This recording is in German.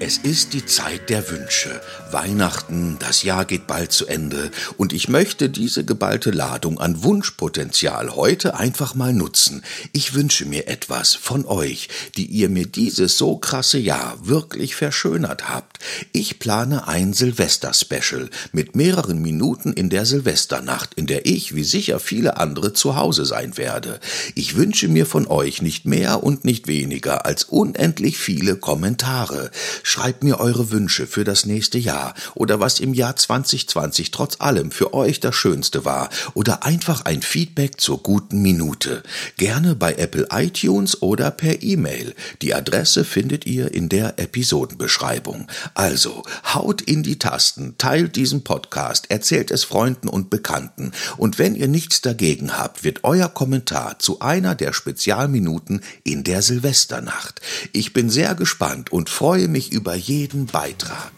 Es ist die Zeit der Wünsche. Weihnachten, das Jahr geht bald zu Ende und ich möchte diese geballte Ladung an Wunschpotenzial heute einfach mal nutzen. Ich wünsche mir etwas von euch, die ihr mir dieses so krasse Jahr wirklich verschönert habt. Ich plane ein Silvester-Special mit mehreren Minuten in der Silvesternacht, in der ich, wie sicher viele andere, zu Hause sein werde. Ich wünsche mir von euch nicht mehr und nicht weniger als unendlich viele Kommentare. Schreibt mir eure Wünsche für das nächste Jahr oder was im Jahr 2020 trotz allem für euch das Schönste war oder einfach ein Feedback zur guten Minute. Gerne bei Apple iTunes oder per E-Mail. Die Adresse findet ihr in der Episodenbeschreibung. Also, haut in die Tasten, teilt diesen Podcast, erzählt es Freunden und Bekannten und wenn ihr nichts dagegen habt, wird euer Kommentar zu einer der Spezialminuten in der Silvesternacht. Ich bin sehr gespannt und freue mich über jeden Beitrag.